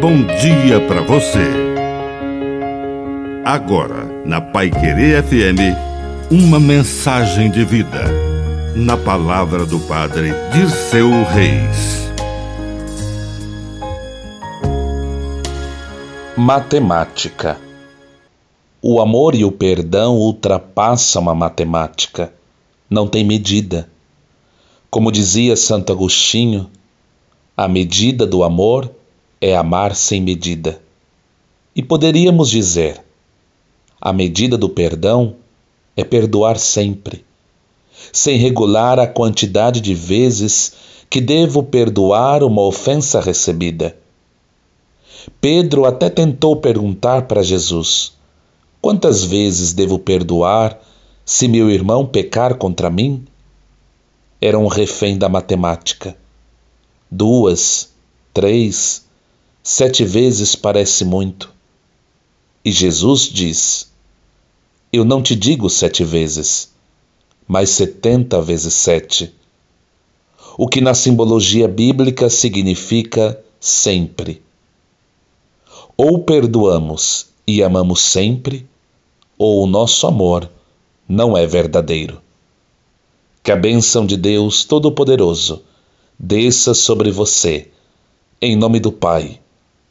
bom dia para você. Agora, na Pai Querer FM, uma mensagem de vida. Na palavra do Padre Dirceu Reis. Matemática. O amor e o perdão ultrapassam a matemática. Não tem medida. Como dizia Santo Agostinho, a medida do amor é amar sem medida. E poderíamos dizer: a medida do perdão é perdoar sempre, sem regular a quantidade de vezes que devo perdoar uma ofensa recebida. Pedro até tentou perguntar para Jesus: Quantas vezes devo perdoar se meu irmão pecar contra mim? Era um refém da matemática duas, três, sete vezes parece muito. E Jesus diz: Eu não te digo sete vezes, mas setenta vezes sete. O que na simbologia bíblica significa sempre. Ou perdoamos e amamos sempre, ou o nosso amor não é verdadeiro. Que a bênção de Deus Todo-Poderoso desça sobre você, em nome do Pai,